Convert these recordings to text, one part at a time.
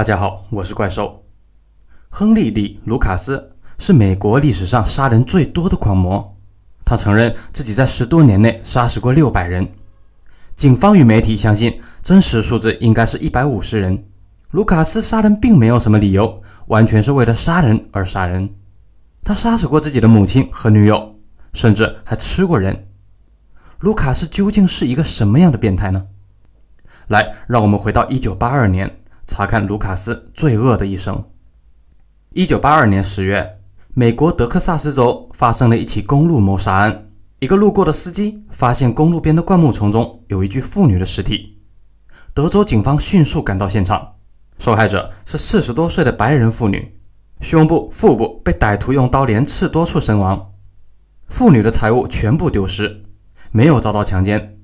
大家好，我是怪兽。亨利·里·卢卡斯是美国历史上杀人最多的狂魔，他承认自己在十多年内杀死过六百人。警方与媒体相信真实数字应该是一百五十人。卢卡斯杀人并没有什么理由，完全是为了杀人而杀人。他杀死过自己的母亲和女友，甚至还吃过人。卢卡斯究竟是一个什么样的变态呢？来，让我们回到一九八二年，查看卢卡斯罪恶的一生。一九八二年十月，美国德克萨斯州发生了一起公路谋杀案。一个路过的司机发现公路边的灌木丛中有一具妇女的尸体。德州警方迅速赶到现场，受害者是四十多岁的白人妇女，胸部、腹部被歹徒用刀连刺多处身亡。妇女的财物全部丢失，没有遭到强奸。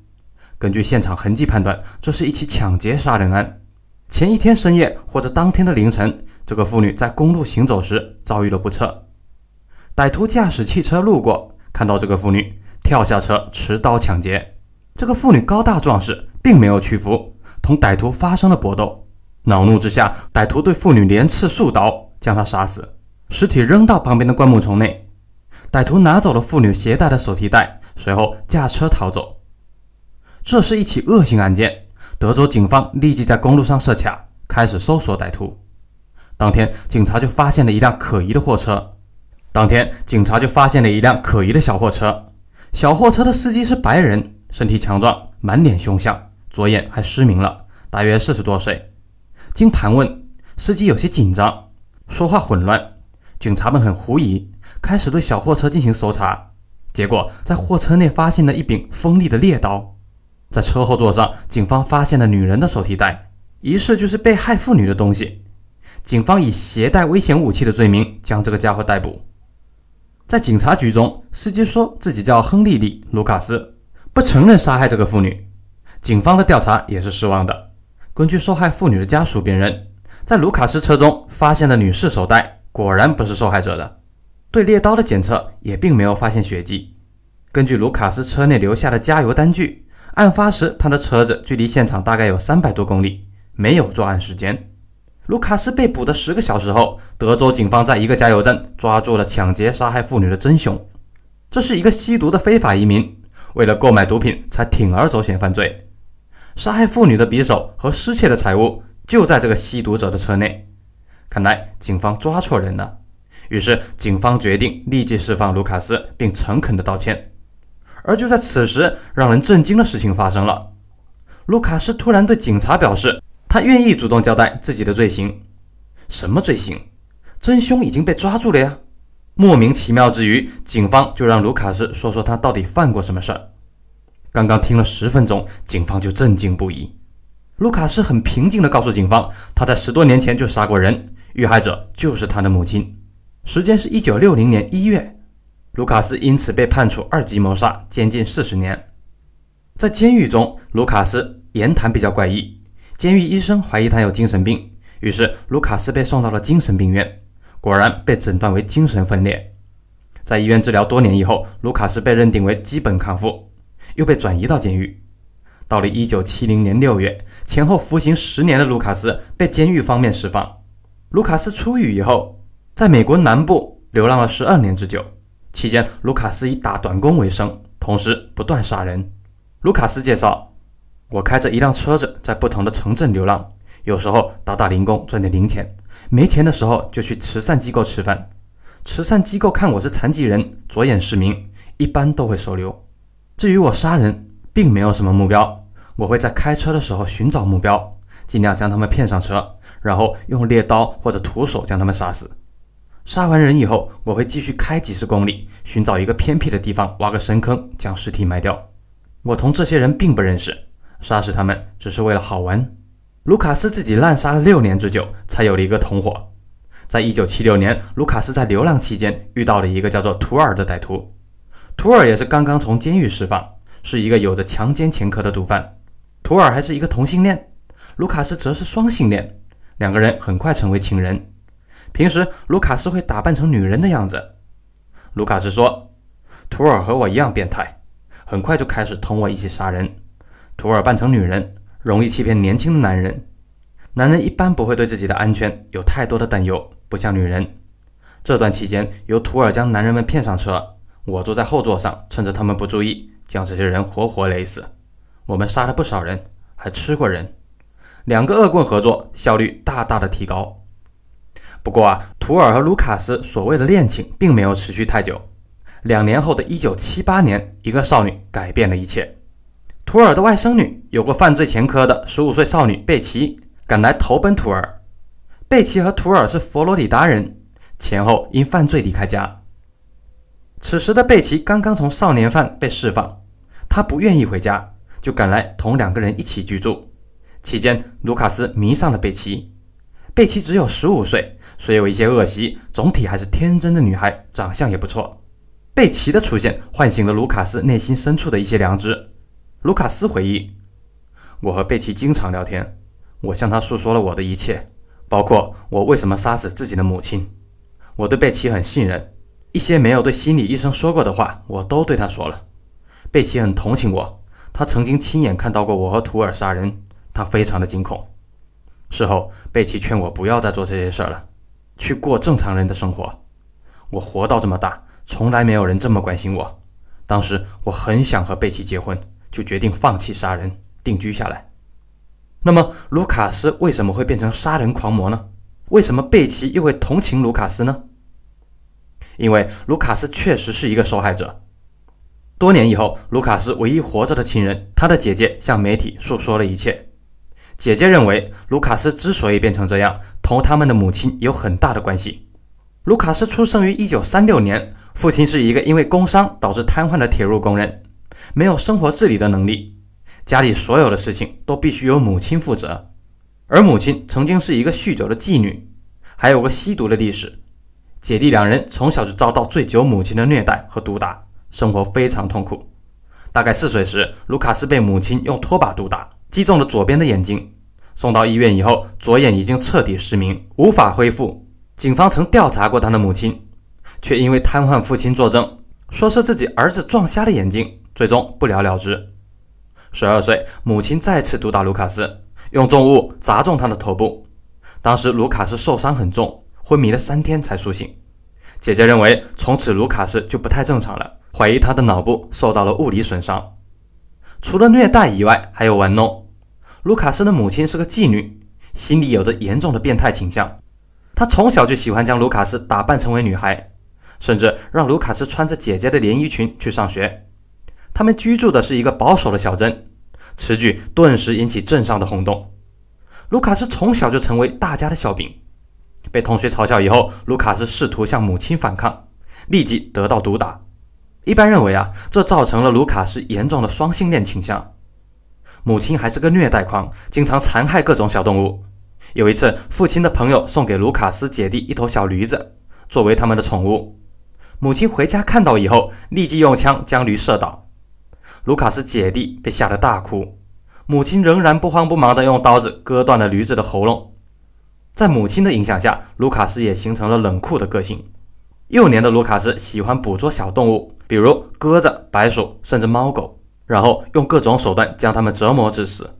根据现场痕迹判断，这是一起抢劫杀人案。前一天深夜或者当天的凌晨，这个妇女在公路行走时遭遇了不测。歹徒驾驶汽车路过，看到这个妇女，跳下车持刀抢劫。这个妇女高大壮实，并没有屈服，同歹徒发生了搏斗。恼怒之下，歹徒对妇女连刺数刀，将她杀死，尸体扔到旁边的灌木丛内。歹徒拿走了妇女携带的手提袋，随后驾车逃走。这是一起恶性案件，德州警方立即在公路上设卡，开始搜索歹徒。当天，警察就发现了一辆可疑的货车。当天，警察就发现了一辆可疑的小货车。小货车的司机是白人，身体强壮，满脸凶相，左眼还失明了，大约四十多岁。经盘问，司机有些紧张，说话混乱。警察们很狐疑，开始对小货车进行搜查。结果，在货车内发现了一柄锋利的猎刀。在车后座上，警方发现了女人的手提袋，疑似就是被害妇女的东西。警方以携带危险武器的罪名将这个家伙逮捕。在警察局中，司机说自己叫亨利·利·卢卡斯，不承认杀害这个妇女。警方的调查也是失望的。根据受害妇女的家属辨认，在卢卡斯车中发现的女士手袋果然不是受害者的。对猎刀的检测也并没有发现血迹。根据卢卡斯车内留下的加油单据。案发时，他的车子距离现场大概有三百多公里，没有作案时间。卢卡斯被捕的十个小时后，德州警方在一个加油站抓住了抢劫杀害妇女的真凶。这是一个吸毒的非法移民，为了购买毒品才铤而走险犯罪。杀害妇女的匕首和失窃的财物就在这个吸毒者的车内。看来警方抓错人了。于是警方决定立即释放卢卡斯，并诚恳地道歉。而就在此时，让人震惊的事情发生了。卢卡斯突然对警察表示，他愿意主动交代自己的罪行。什么罪行？真凶已经被抓住了呀！莫名其妙之余，警方就让卢卡斯说说他到底犯过什么事儿。刚刚听了十分钟，警方就震惊不已。卢卡斯很平静地告诉警方，他在十多年前就杀过人，遇害者就是他的母亲，时间是一九六零年一月。卢卡斯因此被判处二级谋杀，监禁四十年。在监狱中，卢卡斯言谈比较怪异，监狱医生怀疑他有精神病，于是卢卡斯被送到了精神病院，果然被诊断为精神分裂。在医院治疗多年以后，卢卡斯被认定为基本康复，又被转移到监狱。到了一九七零年六月，前后服刑十年的卢卡斯被监狱方面释放。卢卡斯出狱以后，在美国南部流浪了十二年之久。期间，卢卡斯以打短工为生，同时不断杀人。卢卡斯介绍：“我开着一辆车子在不同的城镇流浪，有时候打打零工赚点零钱，没钱的时候就去慈善机构吃饭。慈善机构看我是残疾人，左眼失明，一般都会收留。至于我杀人，并没有什么目标，我会在开车的时候寻找目标，尽量将他们骗上车，然后用猎刀或者徒手将他们杀死。”杀完人以后，我会继续开几十公里，寻找一个偏僻的地方，挖个深坑，将尸体埋掉。我同这些人并不认识，杀死他们只是为了好玩。卢卡斯自己滥杀了六年之久，才有了一个同伙。在一九七六年，卢卡斯在流浪期间遇到了一个叫做图尔的歹徒。图尔也是刚刚从监狱释放，是一个有着强奸前科的毒贩。图尔还是一个同性恋，卢卡斯则是双性恋，两个人很快成为情人。平时，卢卡斯会打扮成女人的样子。卢卡斯说：“图尔和我一样变态，很快就开始同我一起杀人。图尔扮成女人，容易欺骗年轻的男人。男人一般不会对自己的安全有太多的担忧，不像女人。这段期间，由图尔将男人们骗上车，我坐在后座上，趁着他们不注意，将这些人活活勒死。我们杀了不少人，还吃过人。两个恶棍合作，效率大大的提高。不过啊，图尔和卢卡斯所谓的恋情并没有持续太久。两年后的一九七八年，一个少女改变了一切。图尔的外甥女，有过犯罪前科的十五岁少女贝奇，赶来投奔图尔。贝奇和图尔是佛罗里达人。前后因犯罪离开家。此时的贝奇刚刚从少年犯被释放，他不愿意回家，就赶来同两个人一起居住。期间，卢卡斯迷上了贝奇。贝奇只有十五岁，虽有一些恶习，总体还是天真的女孩，长相也不错。贝奇的出现唤醒了卢卡斯内心深处的一些良知。卢卡斯回忆：“我和贝奇经常聊天，我向她诉说了我的一切，包括我为什么杀死自己的母亲。”我对贝奇很信任，一些没有对心理医生说过的话，我都对他说了。贝奇很同情我，他曾经亲眼看到过我和图尔杀人，他非常的惊恐。事后，贝奇劝我不要再做这些事儿了，去过正常人的生活。我活到这么大，从来没有人这么关心我。当时我很想和贝奇结婚，就决定放弃杀人，定居下来。那么，卢卡斯为什么会变成杀人狂魔呢？为什么贝奇又会同情卢卡斯呢？因为卢卡斯确实是一个受害者。多年以后，卢卡斯唯一活着的亲人，他的姐姐向媒体诉说了一切。姐姐认为，卢卡斯之所以变成这样，同他们的母亲有很大的关系。卢卡斯出生于1936年，父亲是一个因为工伤导致瘫痪的铁路工人，没有生活自理的能力，家里所有的事情都必须由母亲负责。而母亲曾经是一个酗酒的妓女，还有个吸毒的历史。姐弟两人从小就遭到醉酒母亲的虐待和毒打，生活非常痛苦。大概四岁时，卢卡斯被母亲用拖把毒打，击中了左边的眼睛。送到医院以后，左眼已经彻底失明，无法恢复。警方曾调查过他的母亲，却因为瘫痪父亲作证，说是自己儿子撞瞎了眼睛，最终不了了之。十二岁，母亲再次毒打卢卡斯。用重物砸中他的头部，当时卢卡斯受伤很重，昏迷了三天才苏醒。姐姐认为从此卢卡斯就不太正常了，怀疑他的脑部受到了物理损伤。除了虐待以外，还有玩弄。卢卡斯的母亲是个妓女，心里有着严重的变态倾向。她从小就喜欢将卢卡斯打扮成为女孩，甚至让卢卡斯穿着姐姐的连衣裙去上学。他们居住的是一个保守的小镇。此举顿时引起镇上的轰动。卢卡斯从小就成为大家的笑柄，被同学嘲笑以后，卢卡斯试图向母亲反抗，立即得到毒打。一般认为啊，这造成了卢卡斯严重的双性恋倾向。母亲还是个虐待狂，经常残害各种小动物。有一次，父亲的朋友送给卢卡斯姐弟一头小驴子，作为他们的宠物。母亲回家看到以后，立即用枪将驴射倒。卢卡斯姐弟被吓得大哭，母亲仍然不慌不忙地用刀子割断了驴子的喉咙。在母亲的影响下，卢卡斯也形成了冷酷的个性。幼年的卢卡斯喜欢捕捉小动物，比如鸽子、白鼠，甚至猫狗，然后用各种手段将它们折磨致死。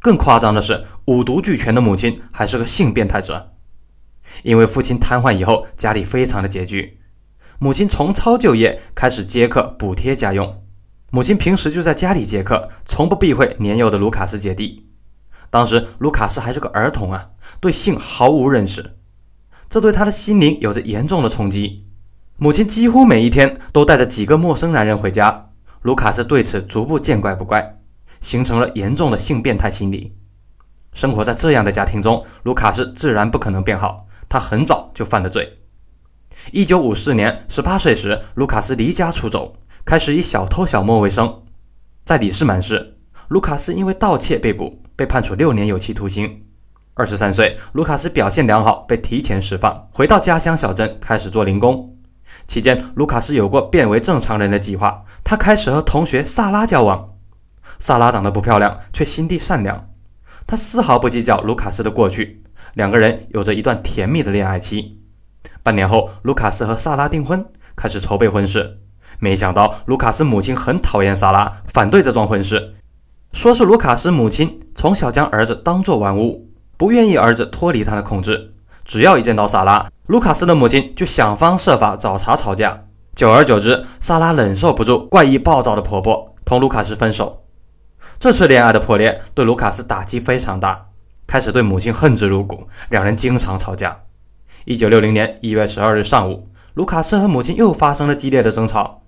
更夸张的是，五毒俱全的母亲还是个性变态者。因为父亲瘫痪以后，家里非常的拮据，母亲重操旧业，开始接客补贴家用。母亲平时就在家里接客，从不避讳年幼的卢卡斯姐弟。当时卢卡斯还是个儿童啊，对性毫无认识，这对他的心灵有着严重的冲击。母亲几乎每一天都带着几个陌生男人回家，卢卡斯对此逐步见怪不怪，形成了严重的性变态心理。生活在这样的家庭中，卢卡斯自然不可能变好，他很早就犯了罪。一九五四年，十八岁时，卢卡斯离家出走。开始以小偷小摸为生，在里士满市，卢卡斯因为盗窃被捕，被判处六年有期徒刑。二十三岁，卢卡斯表现良好，被提前释放，回到家乡小镇开始做零工。期间，卢卡斯有过变为正常人的计划，他开始和同学萨拉交往。萨拉长得不漂亮，却心地善良，他丝毫不计较卢卡斯的过去，两个人有着一段甜蜜的恋爱期。半年后，卢卡斯和萨拉订婚，开始筹备婚事。没想到卢卡斯母亲很讨厌萨拉，反对这桩婚事，说是卢卡斯母亲从小将儿子当作玩物，不愿意儿子脱离他的控制。只要一见到萨拉，卢卡斯的母亲就想方设法找茬吵架。久而久之，萨拉忍受不住怪异暴躁的婆婆，同卢卡斯分手。这次恋爱的破裂对卢卡斯打击非常大，开始对母亲恨之入骨，两人经常吵架。一九六零年一月十二日上午，卢卡斯和母亲又发生了激烈的争吵。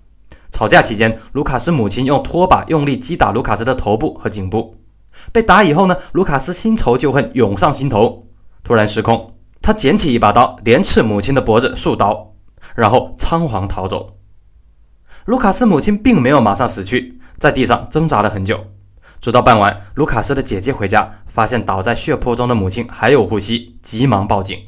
吵架期间，卢卡斯母亲用拖把用力击打卢卡斯的头部和颈部。被打以后呢，卢卡斯新仇旧恨涌上心头，突然失控，他捡起一把刀，连刺母亲的脖子数刀。然后仓皇逃走。卢卡斯母亲并没有马上死去，在地上挣扎了很久，直到傍晚，卢卡斯的姐姐回家，发现倒在血泊中的母亲还有呼吸，急忙报警。